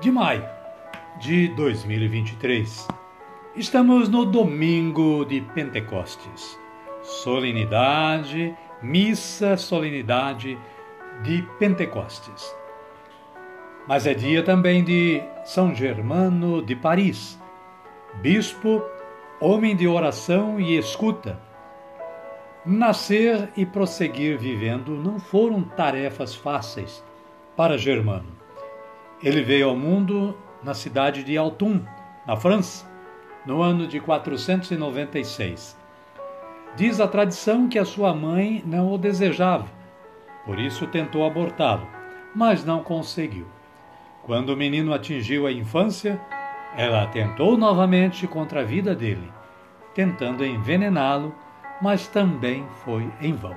de maio de 2023. Estamos no domingo de Pentecostes, solenidade, missa, solenidade de Pentecostes. Mas é dia também de São Germano de Paris, bispo, homem de oração e escuta. Nascer e prosseguir vivendo não foram tarefas fáceis para Germano ele veio ao mundo na cidade de Autun, na França, no ano de 496. Diz a tradição que a sua mãe não o desejava, por isso tentou abortá-lo, mas não conseguiu. Quando o menino atingiu a infância, ela tentou novamente contra a vida dele, tentando envenená-lo, mas também foi em vão.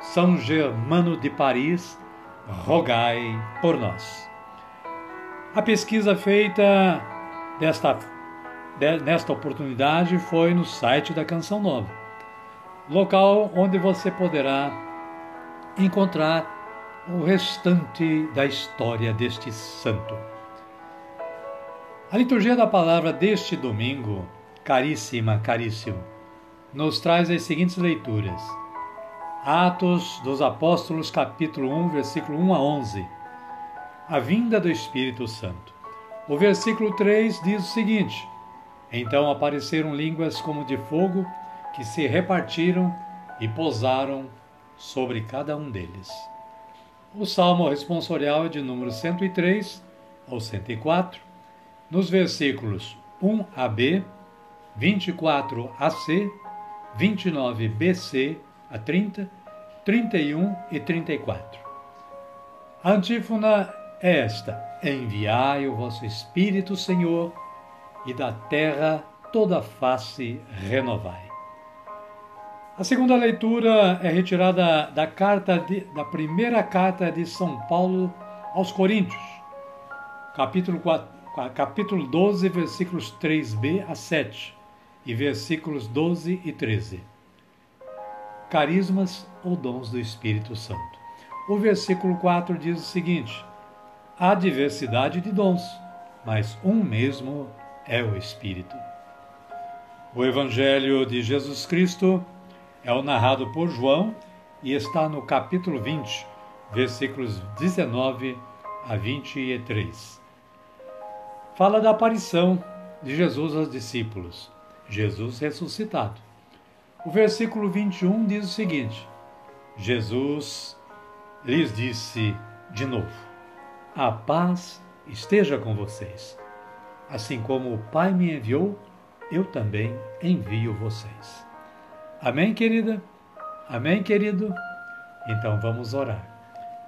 São Germano de Paris, rogai por nós. A pesquisa feita desta, de, nesta oportunidade foi no site da Canção Nova, local onde você poderá encontrar o restante da história deste santo. A liturgia da palavra deste domingo, caríssima, caríssimo, nos traz as seguintes leituras. Atos dos Apóstolos, capítulo 1, versículo 1 a 11 a vinda do Espírito Santo. O versículo 3 diz o seguinte: Então apareceram línguas como de fogo que se repartiram e pousaram sobre cada um deles. O salmo responsorial é de número 103 ao 104, nos versículos 1 a B, 24 a C, 29 BC a 30, 31 e 34. A antífona é esta: Enviai o vosso Espírito, Senhor, e da terra toda face renovai. A segunda leitura é retirada da carta de, da primeira carta de São Paulo aos Coríntios, capítulo, 4, capítulo 12, versículos 3b a 7 e versículos 12 e 13. Carismas ou dons do Espírito Santo. O versículo 4 diz o seguinte: Há diversidade de dons, mas um mesmo é o Espírito. O Evangelho de Jesus Cristo é o narrado por João e está no capítulo 20, versículos 19 a 23. Fala da aparição de Jesus aos discípulos, Jesus ressuscitado. O versículo 21 diz o seguinte: Jesus lhes disse de novo: a paz esteja com vocês. Assim como o Pai me enviou, eu também envio vocês. Amém, querida? Amém, querido? Então vamos orar.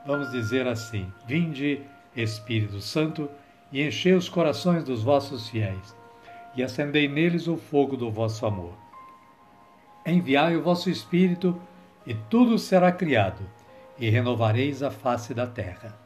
Vamos dizer assim: Vinde, Espírito Santo, e enchei os corações dos vossos fiéis, e acendei neles o fogo do vosso amor. Enviai o vosso Espírito, e tudo será criado, e renovareis a face da terra.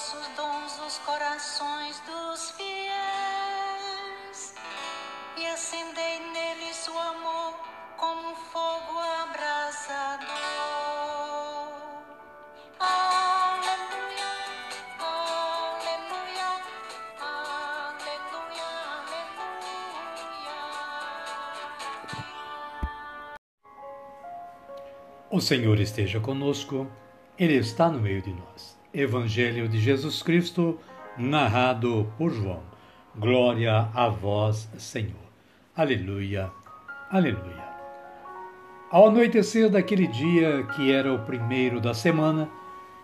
vossos dons dos corações dos fiéis e acendei neles o amor como um fogo abrasador. Aleluia, aleluia, aleluia, aleluia. O Senhor esteja conosco, Ele está no meio de nós. Evangelho de Jesus Cristo, narrado por João. Glória a vós, Senhor. Aleluia, aleluia. Ao anoitecer daquele dia, que era o primeiro da semana,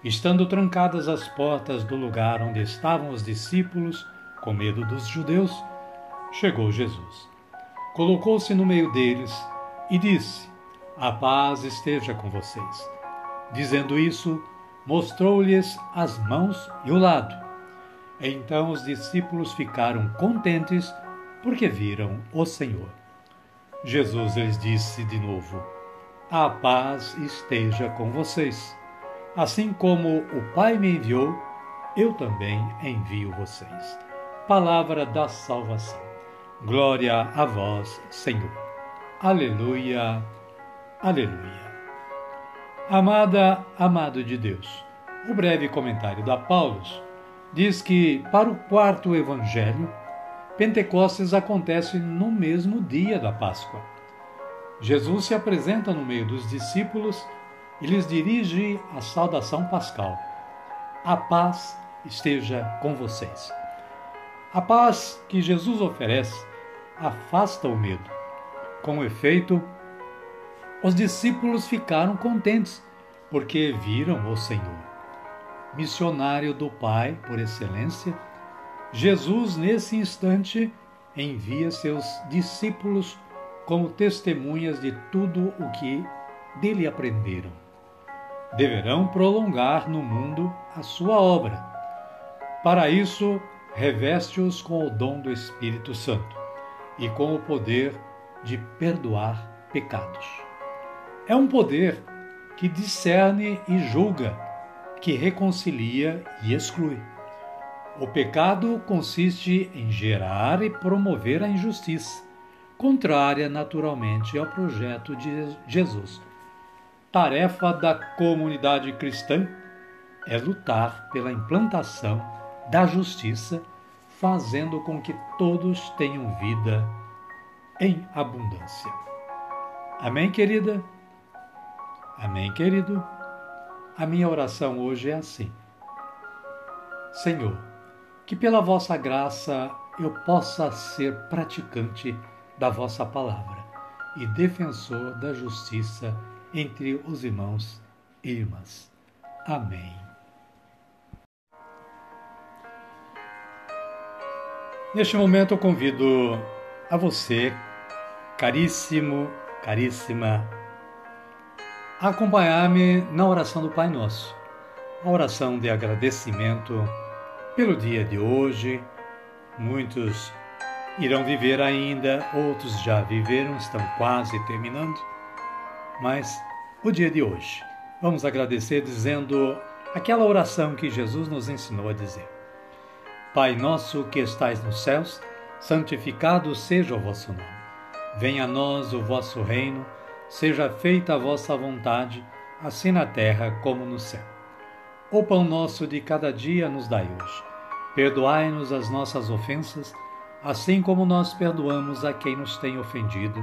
estando trancadas as portas do lugar onde estavam os discípulos, com medo dos judeus, chegou Jesus. Colocou-se no meio deles e disse: a paz esteja com vocês. Dizendo isso, mostrou-lhes as mãos e o lado. Então os discípulos ficaram contentes porque viram o Senhor. Jesus lhes disse de novo: A paz esteja com vocês. Assim como o Pai me enviou, eu também envio vocês. Palavra da salvação. Glória a vós, Senhor. Aleluia. Aleluia. Amada, amado de Deus, o breve comentário da Paulus diz que, para o quarto evangelho, Pentecostes acontece no mesmo dia da Páscoa. Jesus se apresenta no meio dos discípulos e lhes dirige a saudação pascal. A paz esteja com vocês. A paz que Jesus oferece afasta o medo. Com efeito, os discípulos ficaram contentes, porque viram o Senhor. Missionário do Pai por excelência, Jesus, nesse instante, envia seus discípulos como testemunhas de tudo o que dele aprenderam. Deverão prolongar no mundo a sua obra. Para isso, reveste-os com o dom do Espírito Santo e com o poder de perdoar pecados. É um poder que discerne e julga, que reconcilia e exclui. O pecado consiste em gerar e promover a injustiça, contrária naturalmente ao projeto de Jesus. Tarefa da comunidade cristã é lutar pela implantação da justiça, fazendo com que todos tenham vida em abundância. Amém, querida? Amém, querido? A minha oração hoje é assim. Senhor, que pela vossa graça eu possa ser praticante da vossa palavra e defensor da justiça entre os irmãos e irmãs. Amém. Neste momento eu convido a você, caríssimo, caríssima acompanhar-me na oração do Pai Nosso, a oração de agradecimento pelo dia de hoje. Muitos irão viver ainda, outros já viveram, estão quase terminando, mas o dia de hoje. Vamos agradecer dizendo aquela oração que Jesus nos ensinou a dizer. Pai nosso que estais nos céus, santificado seja o vosso nome. Venha a nós o vosso reino Seja feita a vossa vontade, assim na terra como no céu. O pão nosso de cada dia nos dai hoje. Perdoai-nos as nossas ofensas, assim como nós perdoamos a quem nos tem ofendido,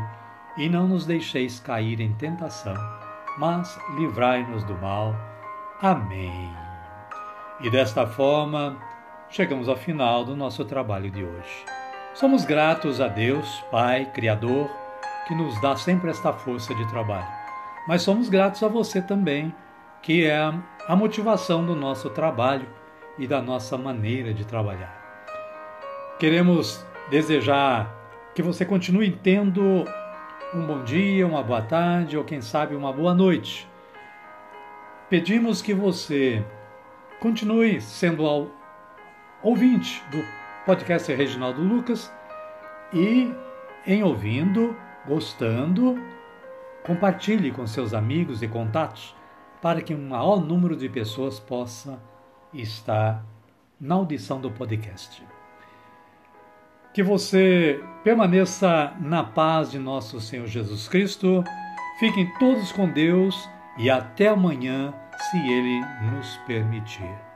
e não nos deixeis cair em tentação, mas livrai-nos do mal. Amém. E desta forma, chegamos ao final do nosso trabalho de hoje. Somos gratos a Deus, Pai, Criador, que nos dá sempre esta força de trabalho. Mas somos gratos a você também, que é a motivação do nosso trabalho e da nossa maneira de trabalhar. Queremos desejar que você continue tendo um bom dia, uma boa tarde ou quem sabe uma boa noite. Pedimos que você continue sendo ouvinte do podcast Reginaldo Lucas e em ouvindo Gostando, compartilhe com seus amigos e contatos para que um maior número de pessoas possa estar na audição do podcast. Que você permaneça na paz de nosso Senhor Jesus Cristo. Fiquem todos com Deus e até amanhã, se Ele nos permitir.